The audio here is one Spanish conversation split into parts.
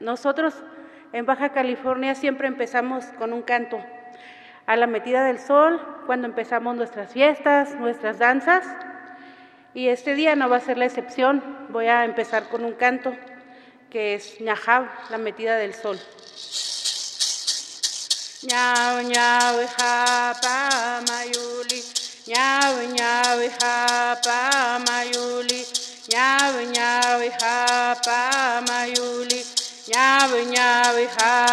Nosotros en Baja California siempre empezamos con un canto. A la metida del sol, cuando empezamos nuestras fiestas, nuestras danzas. Y este día no va a ser la excepción. Voy a empezar con un canto que es Ñajab, la metida del sol. Ñau, ñau, high.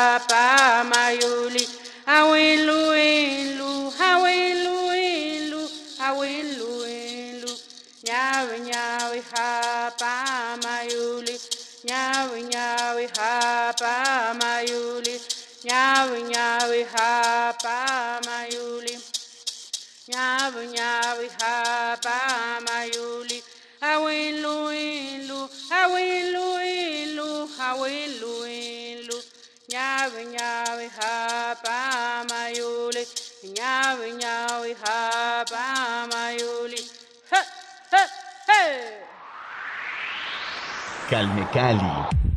Hapa mayuli, ñawe ñawe hapa mayuli. Ha, hey. Calme Cali.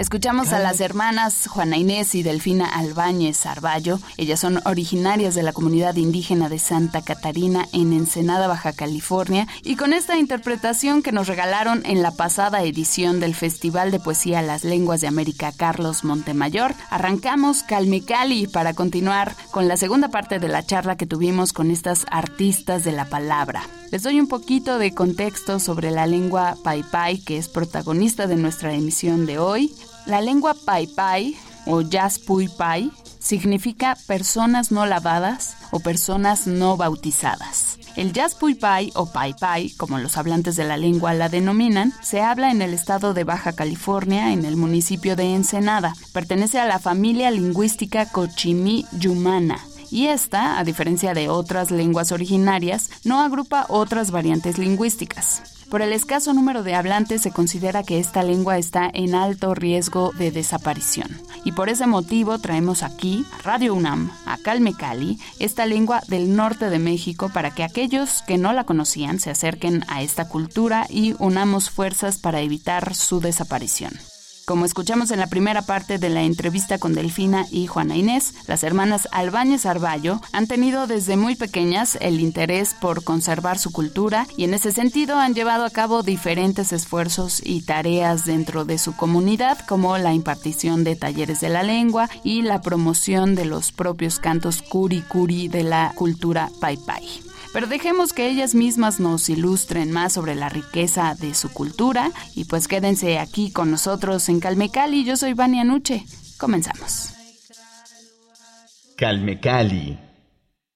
Escuchamos a las hermanas Juana Inés y Delfina Albáñez Arballo. Ellas son originarias de la comunidad indígena de Santa Catarina en Ensenada, Baja California. Y con esta interpretación que nos regalaron en la pasada edición del Festival de Poesía Las Lenguas de América Carlos Montemayor, arrancamos Calme Cali para continuar con la segunda parte de la charla que tuvimos con estas artistas de la palabra. Les doy un poquito de contexto sobre la lengua Pai Pai, que es protagonista de nuestra emisión de hoy. La lengua Pai Pai o Pui Pai significa personas no lavadas o personas no bautizadas. El Pui Pai o Pai Pai, como los hablantes de la lengua la denominan, se habla en el estado de Baja California, en el municipio de Ensenada. Pertenece a la familia lingüística Cochimí Yumana y esta, a diferencia de otras lenguas originarias, no agrupa otras variantes lingüísticas. Por el escaso número de hablantes se considera que esta lengua está en alto riesgo de desaparición. Y por ese motivo traemos aquí, a Radio UNAM, a Calme Cali, esta lengua del norte de México para que aquellos que no la conocían se acerquen a esta cultura y unamos fuerzas para evitar su desaparición. Como escuchamos en la primera parte de la entrevista con Delfina y Juana Inés, las hermanas Albáñez Arballo han tenido desde muy pequeñas el interés por conservar su cultura y en ese sentido han llevado a cabo diferentes esfuerzos y tareas dentro de su comunidad como la impartición de talleres de la lengua y la promoción de los propios cantos curi curi de la cultura pai pai. Pero dejemos que ellas mismas nos ilustren más sobre la riqueza de su cultura y pues quédense aquí con nosotros en Calme Cali. Yo soy Vania Nuche. Comenzamos. Calme Cali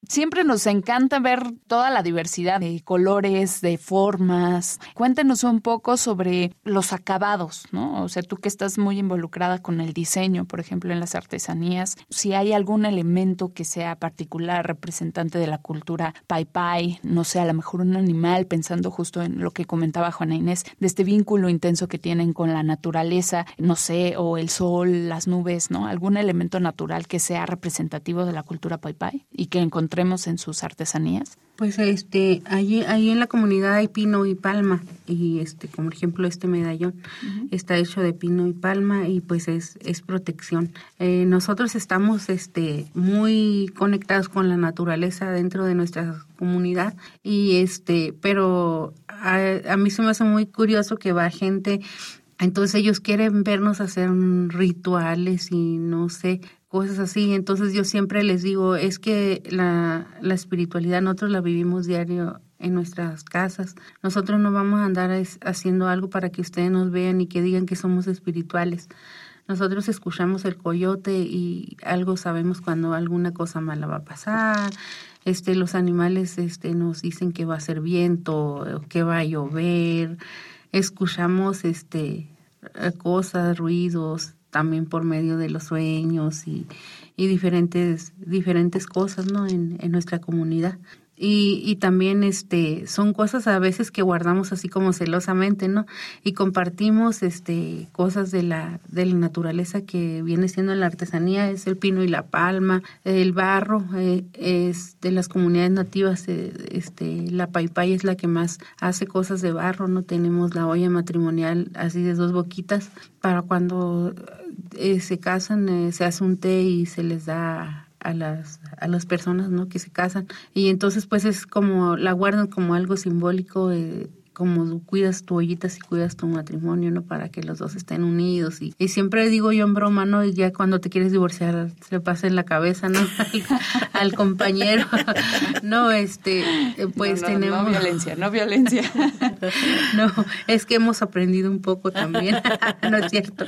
Siempre nos encanta ver toda la diversidad de colores, de formas. Cuéntenos un poco sobre los acabados, ¿no? O sea, tú que estás muy involucrada con el diseño, por ejemplo, en las artesanías, si hay algún elemento que sea particular, representante de la cultura pai pai, no sé, a lo mejor un animal, pensando justo en lo que comentaba Juana Inés, de este vínculo intenso que tienen con la naturaleza, no sé, o el sol, las nubes, ¿no? Algún elemento natural que sea representativo de la cultura pai pai y que encontremos en sus artesanías? Pues este, allí, ahí en la comunidad hay pino y palma y este, como ejemplo este medallón está hecho de pino y palma y pues es, es protección. Eh, nosotros estamos este, muy conectados con la naturaleza dentro de nuestra comunidad y este, pero a, a mí se me hace muy curioso que va gente entonces ellos quieren vernos hacer rituales y no sé, cosas así. Entonces yo siempre les digo, es que la, la espiritualidad nosotros la vivimos diario en nuestras casas. Nosotros no vamos a andar haciendo algo para que ustedes nos vean y que digan que somos espirituales. Nosotros escuchamos el coyote y algo sabemos cuando alguna cosa mala va a pasar. Este, los animales este, nos dicen que va a ser viento, que va a llover escuchamos este cosas, ruidos, también por medio de los sueños y, y diferentes, diferentes cosas, ¿no? En, en nuestra comunidad. Y, y, también este son cosas a veces que guardamos así como celosamente no y compartimos este cosas de la de la naturaleza que viene siendo la artesanía es el pino y la palma el barro eh, es de las comunidades nativas eh, este la paipay es la que más hace cosas de barro no tenemos la olla matrimonial así de dos boquitas para cuando eh, se casan se hace un té y se les da a las, a las personas ¿no? que se casan. Y entonces pues es como, la guardan como algo simbólico. Eh, como cuidas tu ollita si cuidas tu matrimonio, ¿no? Para que los dos estén unidos. Y, y siempre digo yo en broma, ¿no? Y ya cuando te quieres divorciar, se pasa en la cabeza, ¿no? al, compañero. no, este, pues tenemos... No violencia, no violencia. no, es que hemos aprendido un poco también, ¿no es cierto?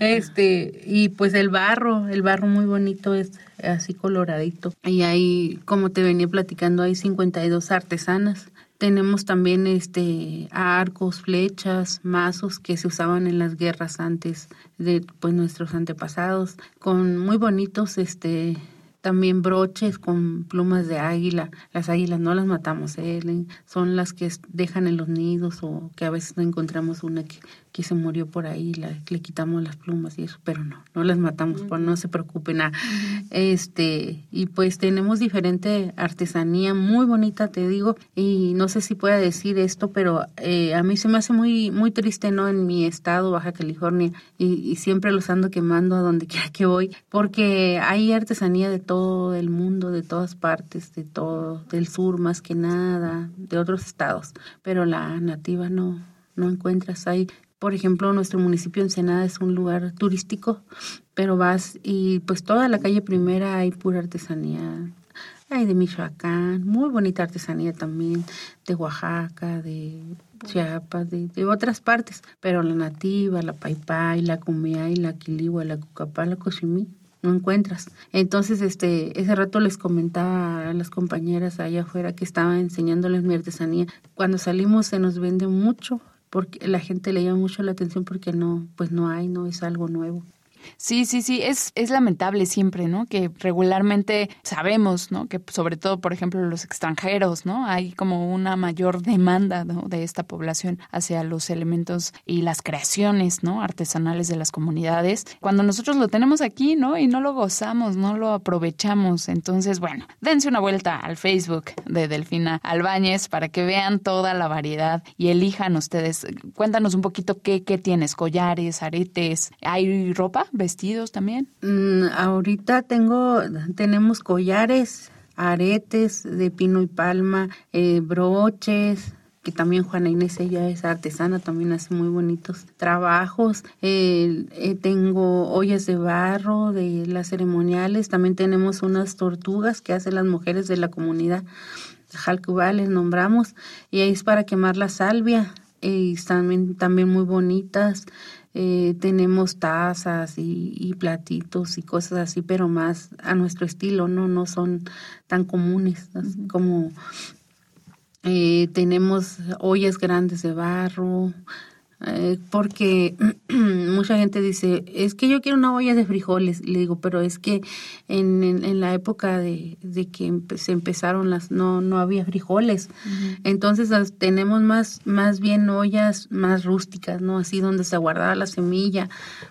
Este, y pues el barro, el barro muy bonito es así coloradito. Y ahí, como te venía platicando, hay 52 artesanas. Tenemos también este arcos, flechas, mazos que se usaban en las guerras antes de pues nuestros antepasados, con muy bonitos este también broches con plumas de águila. Las águilas no las matamos, ¿eh? son las que dejan en los nidos o que a veces no encontramos una que, que se murió por ahí, la, le quitamos las plumas y eso, pero no, no las matamos, por no se preocupen. nada. Este, y pues tenemos diferente artesanía muy bonita, te digo, y no sé si pueda decir esto, pero eh, a mí se me hace muy, muy triste, ¿no? En mi estado, Baja California, y, y siempre los ando quemando a donde quiera que voy, porque hay artesanía de todo el mundo, de todas partes, de todo, del sur más que nada, de otros estados, pero la nativa no, no encuentras ahí por ejemplo, nuestro municipio Ensenada es un lugar turístico, pero vas y pues toda la calle primera hay pura artesanía. Hay de Michoacán, muy bonita artesanía también, de Oaxaca, de Chiapas, de, otras partes, pero la nativa, la paipay, la y la quiligua, la cucapá, la cochimí, no encuentras. Entonces, este, ese rato les comentaba a las compañeras allá afuera que estaba enseñándoles mi artesanía. Cuando salimos se nos vende mucho porque la gente le llama mucho la atención porque no, pues no hay, no es algo nuevo. Sí, sí, sí, es, es lamentable siempre, ¿no? Que regularmente sabemos, ¿no? Que sobre todo, por ejemplo, los extranjeros, ¿no? Hay como una mayor demanda de esta población hacia los elementos y las creaciones, ¿no? Artesanales de las comunidades. Cuando nosotros lo tenemos aquí, ¿no? Y no lo gozamos, no lo aprovechamos. Entonces, bueno, dense una vuelta al Facebook de Delfina Albáñez para que vean toda la variedad y elijan ustedes. Cuéntanos un poquito qué, qué tienes, collares, aretes, ¿hay ropa? Vestidos también? Mm, ahorita tengo, tenemos collares, aretes de pino y palma, eh, broches, que también Juana Inés ella es artesana, también hace muy bonitos trabajos. Eh, eh, tengo ollas de barro de las ceremoniales, también tenemos unas tortugas que hacen las mujeres de la comunidad. Jalcubá les nombramos y ahí es para quemar la salvia y también, también muy bonitas. Eh, tenemos tazas y, platitos y cosas así, pero más a nuestro estilo, no, no son tan comunes como eh, tenemos ollas grandes de barro, eh, porque mucha gente dice, es que yo quiero una olla de frijoles. le digo, pero es que en, en, la época de, de que se empezaron las, no, no había frijoles. Entonces tenemos más, más bien ollas más rústicas, ¿no? Así donde se guardaba la semilla.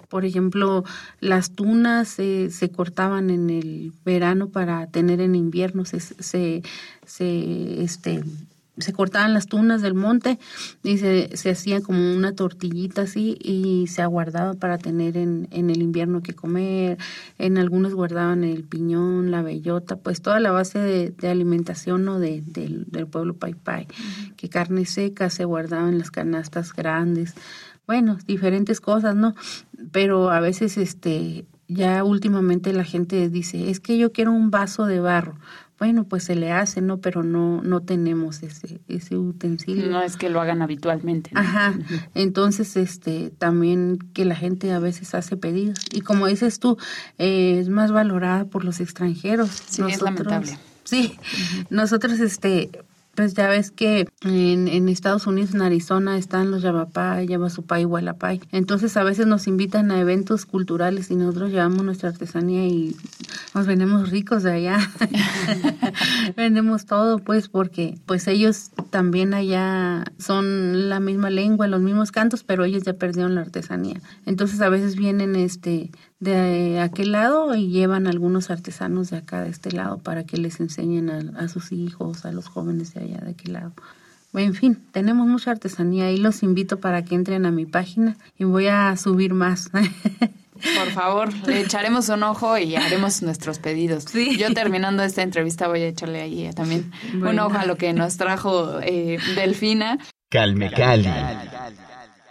Por ejemplo, las tunas se cortaban en el verano para tener en invierno. Se, se, se este, se cortaban las tunas del monte y se, se hacía como una tortillita así y se aguardaba para tener en, en el invierno que comer. En algunos guardaban el piñón, la bellota, pues toda la base de, alimentación ¿no? de, del, pueblo Pai que carne seca se guardaba en las canastas grandes. Bueno, diferentes cosas, ¿no? Pero a veces este ya últimamente la gente dice, es que yo quiero un vaso de barro bueno, pues se le hace, ¿no? Pero no, no tenemos ese, ese utensilio. No es que lo hagan habitualmente. Ajá. Entonces, este, también que la gente a veces hace pedidos. Y como dices tú, eh, es más valorada por los extranjeros. Sí, es lamentable. Sí, nosotros, este, pues ya ves que en, en Estados Unidos, en Arizona, están los Yavapay, Yavasupay, Hualapay. Entonces a veces nos invitan a eventos culturales y nosotros llevamos nuestra artesanía y nos venimos ricos de allá. Vendemos todo, pues, porque pues ellos también allá son la misma lengua, los mismos cantos, pero ellos ya perdieron la artesanía. Entonces a veces vienen este de aquel lado y llevan algunos artesanos de acá de este lado para que les enseñen a, sus hijos, a los jóvenes de allá de aquel lado. En fin, tenemos mucha artesanía y los invito para que entren a mi página y voy a subir más. Por favor, le echaremos un ojo y haremos nuestros pedidos. Yo terminando esta entrevista voy a echarle ahí también un ojo a lo que nos trajo eh, Delfina. Calme Cali.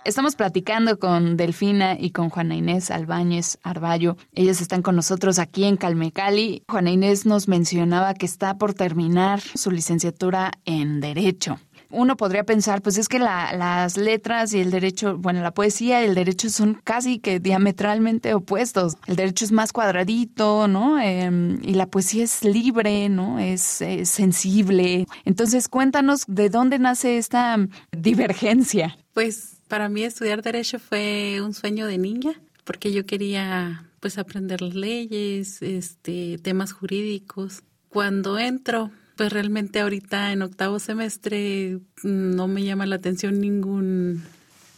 Estamos platicando con Delfina y con Juana Inés Albáñez Arballo. Ellas están con nosotros aquí en Calmecali. Juana Inés nos mencionaba que está por terminar su licenciatura en Derecho uno podría pensar, pues es que las letras y el derecho, bueno, la poesía y el derecho son casi que diametralmente opuestos. El derecho es más cuadradito, ¿no? Em, y la poesía es libre, ¿no? Es, es, sensible. Entonces, cuéntanos de dónde nace esta divergencia. Pues para mí estudiar derecho fue un sueño de niña, porque yo quería pues aprender las leyes, este, temas jurídicos. Cuando entro, pues realmente ahorita en octavo semestre no me llama la atención ningún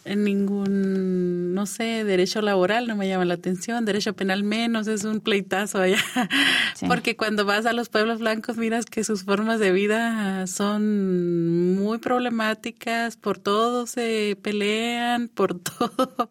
en ningún, no sé, derecho laboral no me llama la atención, derecho penal menos, es un pleitazo allá. Porque cuando vas a los pueblos blancos miras que sus formas de vida son muy problemáticas, por todo se pelean, por todo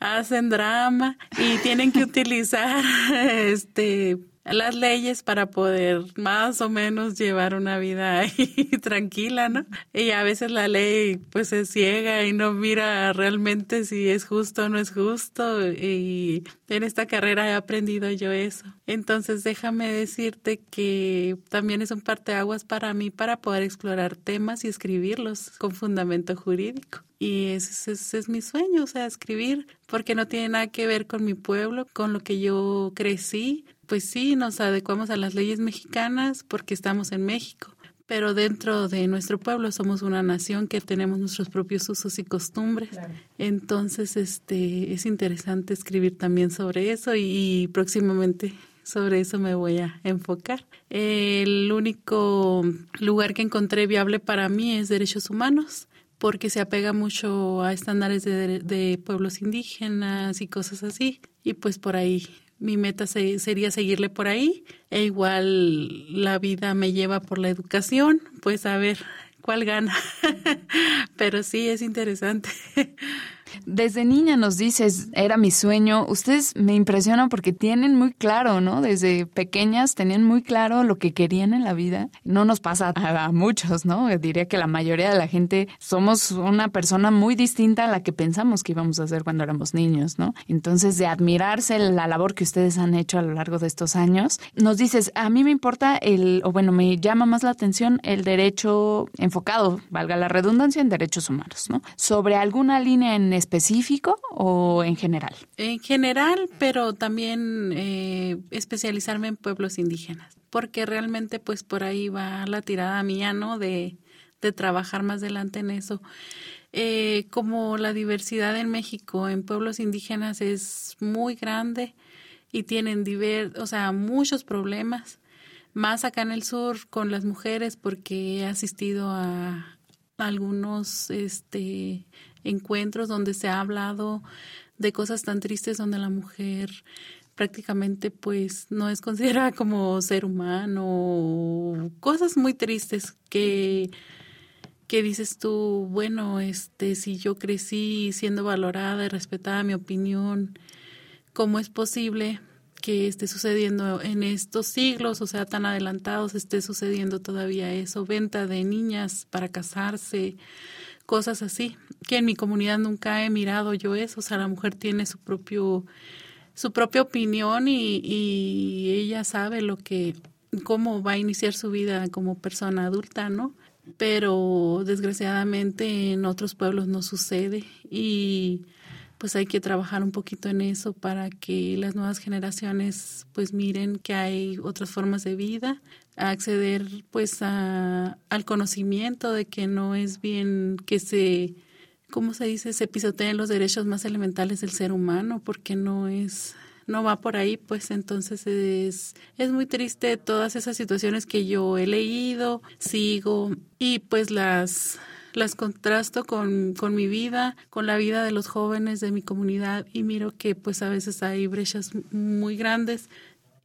hacen drama y tienen que utilizar este las leyes para poder más o menos llevar una vida ahí tranquila, ¿no? Y a veces la ley pues se ciega y no mira realmente si es justo o no es justo y en esta carrera he aprendido yo eso. Entonces déjame decirte que también es un parteaguas para mí para poder explorar temas y escribirlos con fundamento jurídico. Y ese, ese, es mi sueño, o sea, escribir, porque no tiene nada que ver con mi pueblo, con lo que yo crecí, pues sí, nos adecuamos a las leyes mexicanas porque estamos en México, pero dentro de nuestro pueblo somos una nación que tenemos nuestros propios usos y costumbres. Entonces, este, es interesante escribir también sobre eso y, próximamente sobre eso me voy a enfocar. El único lugar que encontré viable para mí es derechos humanos porque se apega mucho a estándares de, pueblos indígenas y cosas así. Y pues por ahí mi meta sería seguirle por ahí. E igual la vida me lleva por la educación, pues a ver cuál gana. Pero sí, es interesante. Desde niña nos dices, era mi sueño. Ustedes me impresionan porque tienen muy claro, ¿no? Desde pequeñas tenían muy claro lo que querían en la vida. No nos pasa a, muchos, ¿no? Diría que la mayoría de la gente somos una persona muy distinta a la que pensamos que íbamos a hacer cuando éramos niños, ¿no? Entonces, de admirarse la labor que ustedes han hecho a lo largo de estos años, nos dices, a mí me importa el, o bueno, me llama más la atención el derecho enfocado, valga la redundancia, en derechos humanos, ¿no? Sobre alguna línea en específico o en general? En general, pero también eh, especializarme en pueblos indígenas, porque realmente pues por ahí va la tirada mía, ¿no? De, de trabajar más adelante en eso. Eh, como la diversidad en México en pueblos indígenas es muy grande y tienen diver, o sea, muchos problemas, más acá en el sur con las mujeres porque he asistido a algunos este encuentros donde se ha hablado de cosas tan tristes donde la mujer prácticamente pues no es considerada como ser humano, cosas muy tristes que que dices tú, bueno, este si yo crecí siendo valorada y respetada mi opinión, ¿cómo es posible que esté sucediendo en estos siglos, o sea, tan adelantados, esté sucediendo todavía eso, venta de niñas para casarse, cosas así, que en mi comunidad nunca he mirado yo eso, o sea, la mujer tiene su propio su propia opinión y, ella sabe lo que cómo va a iniciar su vida como persona adulta, ¿no? Pero desgraciadamente en otros pueblos no sucede y pues hay que trabajar un poquito en eso para que las nuevas generaciones pues miren que hay otras formas de vida, acceder pues a, al conocimiento de que no es bien que se, ¿cómo se dice?, se pisoteen los derechos más elementales del ser humano, porque no es no va por ahí, pues entonces es, es muy triste todas esas situaciones que yo he leído, sigo y pues las las contrasto con, con mi vida, con la vida de los jóvenes de mi comunidad y miro que pues a veces hay brechas muy grandes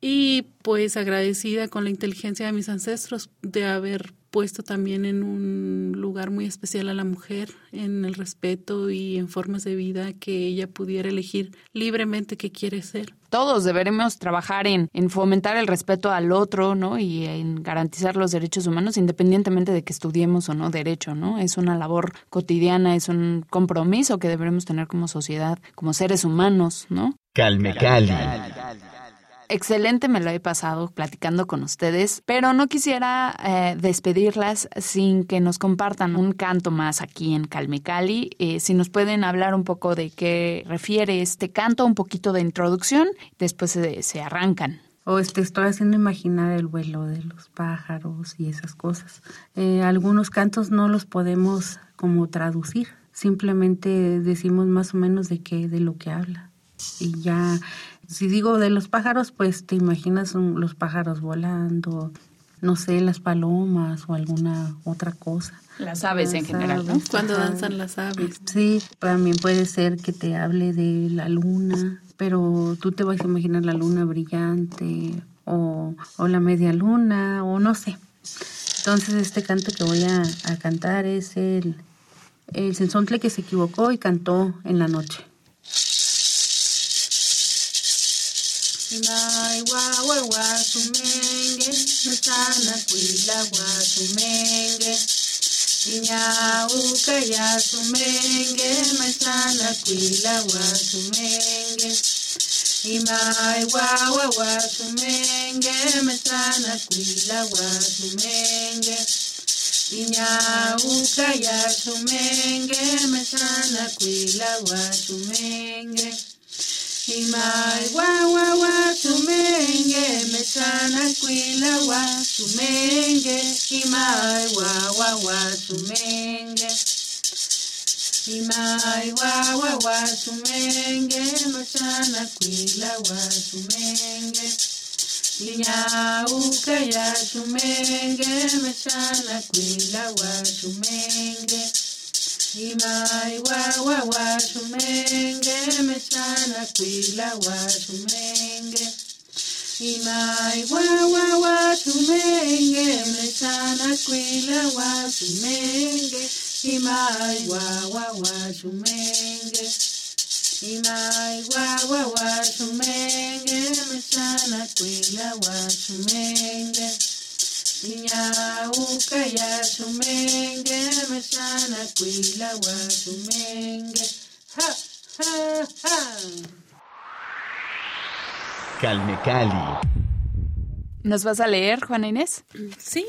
y pues agradecida con la inteligencia de mis ancestros de haber puesto también en un lugar muy especial a la mujer, en el respeto y en formas de vida que ella pudiera elegir libremente qué quiere ser. Todos deberemos trabajar en, en fomentar el respeto al otro, ¿no? Y en garantizar los derechos humanos independientemente de que estudiemos o no derecho, ¿no? Es una labor cotidiana, es un compromiso que debemos tener como sociedad, como seres humanos, ¿no? Calme Cali excelente me lo he pasado platicando con ustedes, pero no quisiera eh, despedirlas sin que nos compartan un canto más aquí en Calmecali. Eh, si nos pueden hablar un poco de qué refiere este canto, un poquito de introducción, después se, arrancan. O este, estoy haciendo imaginar el vuelo de los pájaros y esas cosas. Eh, algunos cantos no los podemos como traducir, simplemente decimos más o menos de qué, de lo que habla. Y ya si digo de los pájaros, pues te imaginas los pájaros volando, no sé, las palomas o alguna otra cosa. Las aves en general, ¿no? Cuando danzan las aves. Sí, también puede ser que te hable de la luna, pero tú te vas a imaginar la luna brillante o, o la media luna o no sé. Entonces este canto que voy a, a cantar es el, el sensontle que se equivocó y cantó en la noche. Nai wa wa wa sumenge, mutana kuila wa sumenge. Inya uka ya sumenge, mutana kuila wa sumenge. Imai wa wa wa sumenge, mutana kuila wa sumenge. Inya uka ya sumenge, mutana kuila wa sumenge. Imai wa wa wa tumenge metana kwila wa tumenge. Imai wa wa wa tumenge. Imai wa wa wa tumenge metana kwila wa tumenge. Inyauka ya tumenge metana kwila wa tumenge Imai wa wa wa shumenge mechana kwila wa shumenge. Imai wa wa wa shumenge mechana kwila wa shumenge. Imai wa wa wa shumenge. Imai wa wa wa shumenge mechana kwila wa shumenge Inyauka ya shumenge meshana kwila wa shumenge. Ha, ha, ha. Calme Cali. ¿Nos vas a leer, Juana Inés? Sí,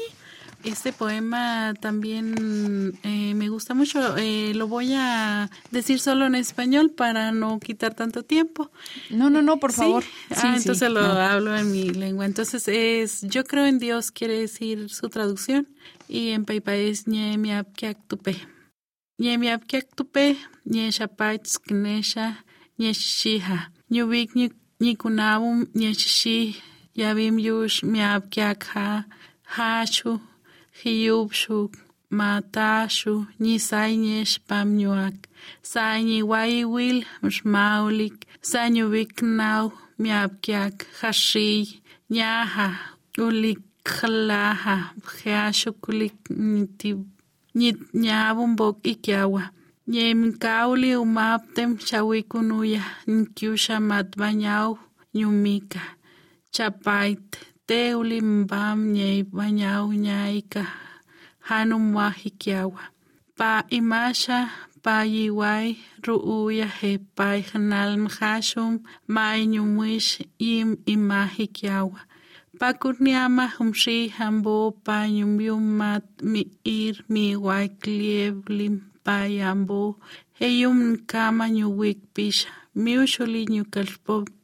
este poema también eh, me gusta mucho. Eh, lo voy a decir solo en español para no quitar tanto tiempo. No, no, no, por favor. ah, entonces lo hablo en mi lengua. Entonces es Yo creo en Dios, quiere decir su traducción. Y en Paipa es Ñemiapkiaktupe. Ñemiapkiaktupe, Ñeshapach Knesha, Ñeshiha. Ñubik Ñikunabum, Ñeshi, Yabim Yush, Miapkiakha, Hachu. jiyubxuk mataxu nisaynish pamñuak sayni waiwil mxmaulik sañubiknaw miapkiak jaxiy ñaja ulikjlaja bjeaxukulik nitñabun bokikiawa ñemkauli umaptem xawikunuya nkiuxa matbañaw ñumika chapait teulimbam ñei bañau ñaika hanumwahi kiawa. Pa imasha pa yiwai ruuya he pai hanalmhashum mai nyumwish im imahi Pa Pakuniama humshi hambo pa nyumyumat mi ir mi waiklieblin he yum kama nyuwikpisha miushuli nyukalpop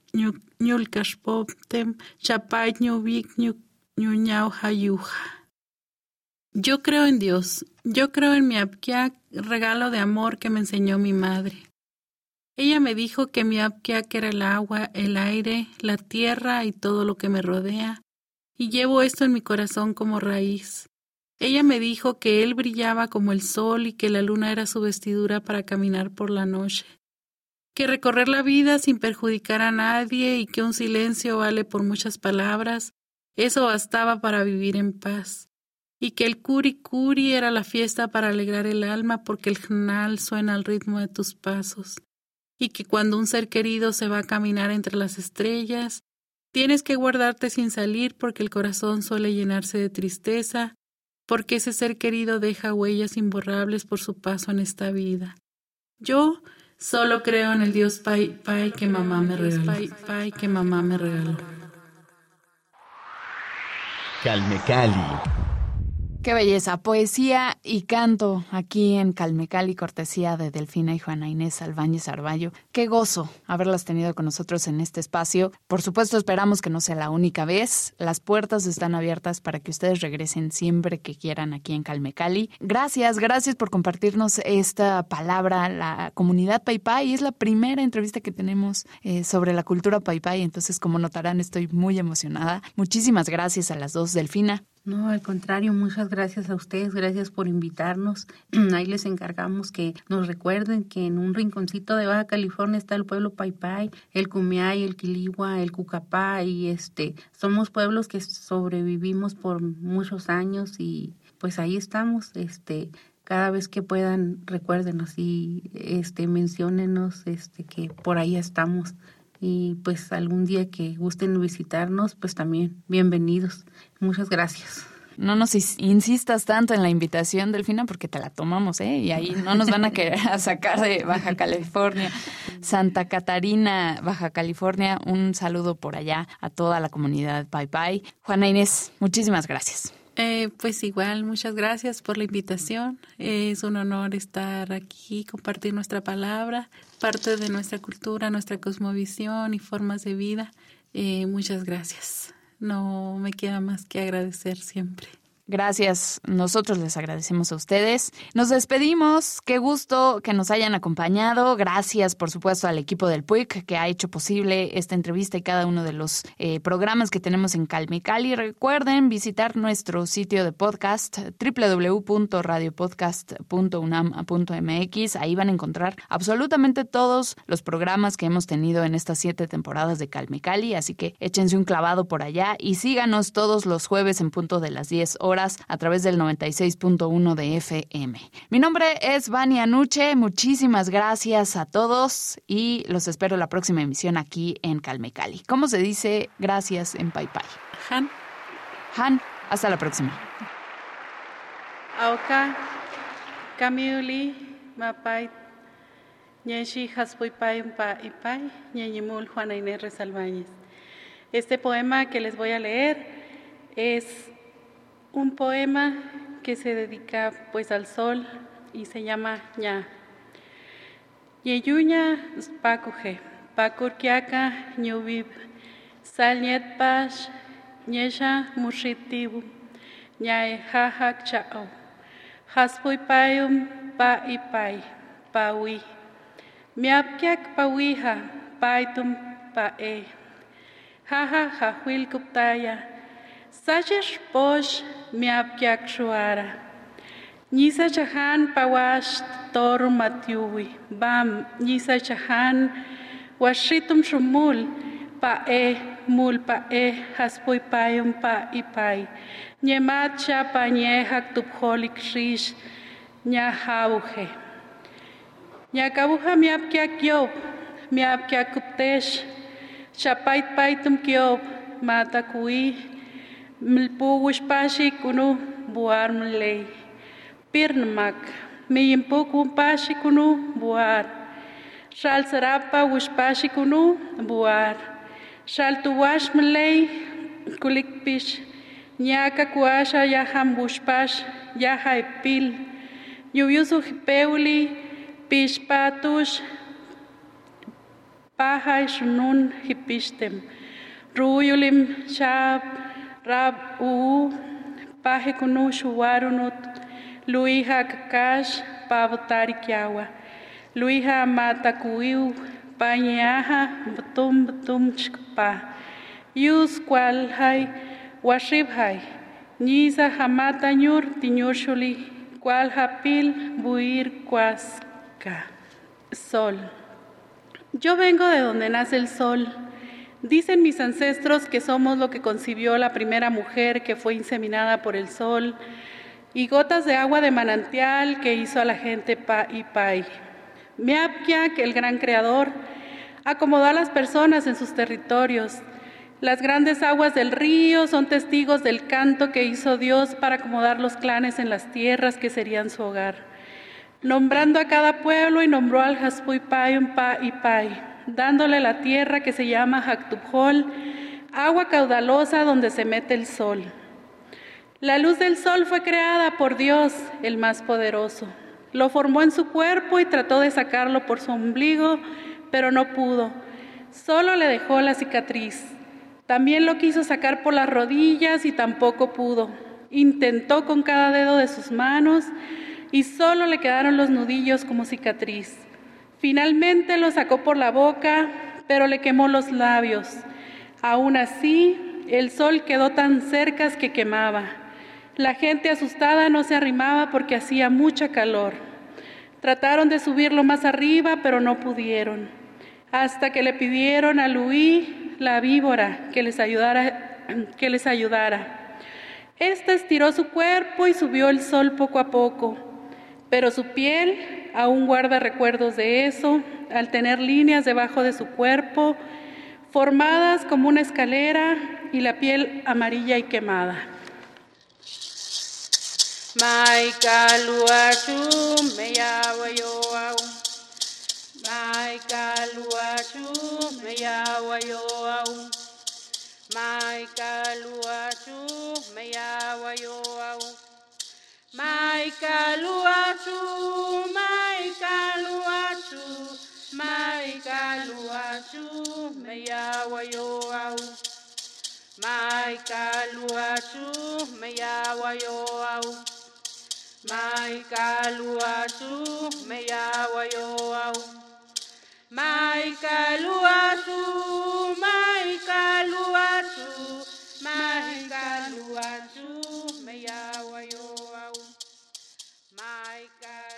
Yo creo en Dios. Yo creo en mi apkiak, regalo de amor que me enseñó mi madre. Ella me dijo que mi apkiak era el agua, el aire, la tierra y todo lo que me rodea, y llevo esto en mi corazón como raíz. Ella me dijo que él brillaba como el sol y que la luna era su vestidura para caminar por la noche, que recorrer la vida sin perjudicar a nadie y que un silencio vale por muchas palabras, eso bastaba para vivir en paz, y que el curi curi era la fiesta para alegrar el alma porque el jnal suena al ritmo de tus pasos, y que cuando un ser querido se va a caminar entre las estrellas, tienes que guardarte sin salir porque el corazón suele llenarse de tristeza porque ese ser querido deja huellas imborrables por su paso en esta vida. Yo solo creo en el Dios Pai, Pai que mamá me regaló. Pai, Pai que mamá me regaló. Calme Cali. Qué belleza, poesía y canto aquí en Calmecali, cortesía de Delfina y Juana Inés Albáñez Arballo. Qué gozo haberlas tenido con nosotros en este espacio. Por supuesto, esperamos que no sea la única vez. Las puertas están abiertas para que ustedes regresen siempre que quieran aquí en Calmecali. Gracias, gracias por compartirnos esta palabra, la comunidad Paipai. Es la primera entrevista que tenemos eh, sobre la cultura Paipai, entonces como notarán estoy muy emocionada. Muchísimas gracias a las dos, Delfina. No, al contrario, muchas gracias a ustedes, gracias por invitarnos. Ahí les encargamos que nos recuerden que en un rinconcito de Baja California está el pueblo Paipai, el Cumiay, el Quiligua, el Cucapá y este, somos pueblos que sobrevivimos por muchos años y pues ahí estamos, este, cada vez que puedan recuérdenos y este menciónenos este que por ahí estamos y pues algún día que gusten visitarnos, pues también bienvenidos. Muchas gracias. No nos insistas tanto en la invitación, Delfina, porque te la tomamos, ¿eh? Y ahí no nos van a querer sacar de Baja California. Santa Catarina, Baja California, un saludo por allá a toda la comunidad. Bye bye. Juana Inés, muchísimas gracias. Eh, pues igual, muchas gracias por la invitación. es un honor estar aquí, compartir nuestra palabra, parte de nuestra cultura, nuestra cosmovisión y formas de vida. Eh, muchas gracias. No me queda más que agradecer siempre. Gracias, nosotros les agradecemos a ustedes. Nos despedimos, qué gusto que nos hayan acompañado. Gracias, por supuesto, al equipo del PUIC que ha hecho posible esta entrevista y cada uno de los eh, programas que tenemos en Calme Cali. Recuerden visitar nuestro sitio de podcast www.radiopodcast.unam.mx. Ahí van a encontrar absolutamente todos los programas que hemos tenido en estas siete temporadas de Calme Cali, así que échense un clavado por allá y síganos todos los jueves en punto de las 10 horas a través del 96.1 de FM. Mi nombre es Vania Nuche, muchísimas gracias a todos y los espero la próxima emisión aquí en Calmecali. ¿Cómo se dice gracias en Pai Pai? Han. Han, hasta la próxima. Auka, Kamiuli, Mapai, Ñeshi Ipai, Ñeñimul, Juana Inés Resalbañez. Este poema que les voy a leer es un poema que se dedica pues al sol y se llama ña. Yeyuña spakuje, pakurkiaka ñuvib, salñet pash, ñesha mushitibu, ñae jajak chao, payum pa ipay, pawi, miapkiak pawija, paitum pa e, jaja jahuil kuptaya, sachesh posh, miapkiak shuara. Nisa chahan pawash tor matiuwi, bam nisa chahan washitum shumul, pa e mul pa e haspuy payum pa ipay. Nyemat cha pa nyehak tupholik shish, nya hauje. Nya kabuja miapkiak yob, miapkiak kuptesh, chapait paitum kyob, mata Milpugushpashi kunu buar mlei. Pirnmak. Miyimpukumpashi kunu buar. Shalsarapa wushpashi kunu buar. Shaltuwash mlei kulikpish. Nyaka kuasha yaham bushpash yaha ipil. Yuyusu hipeuli pishpatush paha shnun hipishtem. Ruyulim shab. Rab u pahikunu shuwarunut luiha kakash pavtarikiawa luiha matakuiu pañaha btum btum chkpa yus kwalhay washibhay Nisa hamata ñur tiñurshuli cual hapil buir cuasca. Sol. Yo vengo de donde nace el sol. Dicen mis ancestros que somos lo que concibió la primera mujer que fue inseminada por el sol y gotas de agua de manantial que hizo a la gente pa y pai. que el gran creador, acomodó a las personas en sus territorios las grandes aguas del río son testigos del canto que hizo Dios para acomodar los clanes en las tierras que serían su hogar. Nombrando a cada pueblo y nombró al Haspuipai y Pai, dándole la tierra que se llama Jactubhol, agua caudalosa donde se mete el sol. La luz del sol fue creada por Dios, el más poderoso. Lo formó en su cuerpo y trató de sacarlo por su ombligo, pero no pudo. Solo le dejó la cicatriz. También lo quiso sacar por las rodillas y tampoco pudo. Intentó con cada dedo de sus manos y solo le quedaron los nudillos como cicatriz. Finalmente lo sacó por la boca, pero le quemó los labios. Aún así, el sol quedó tan cerca que quemaba. La gente asustada no se arrimaba porque hacía mucha calor. Trataron de subirlo más arriba, pero no pudieron. Hasta que le pidieron a Luis la víbora que les ayudara. Que les ayudara. Esta estiró su cuerpo y subió el sol poco a poco, pero su piel aún guarda recuerdos de eso, al tener líneas debajo de su cuerpo, formadas como una escalera y la piel amarilla y quemada. Mai kalua chu me ya wa yo au. Mai kalua kalua chu me ya wa yo au. Mai kalua chu me ya wa yo au. Mai kalua chu me ya wa yo au. Mai kaluatu, mai kaluatu, mai kaluatu, me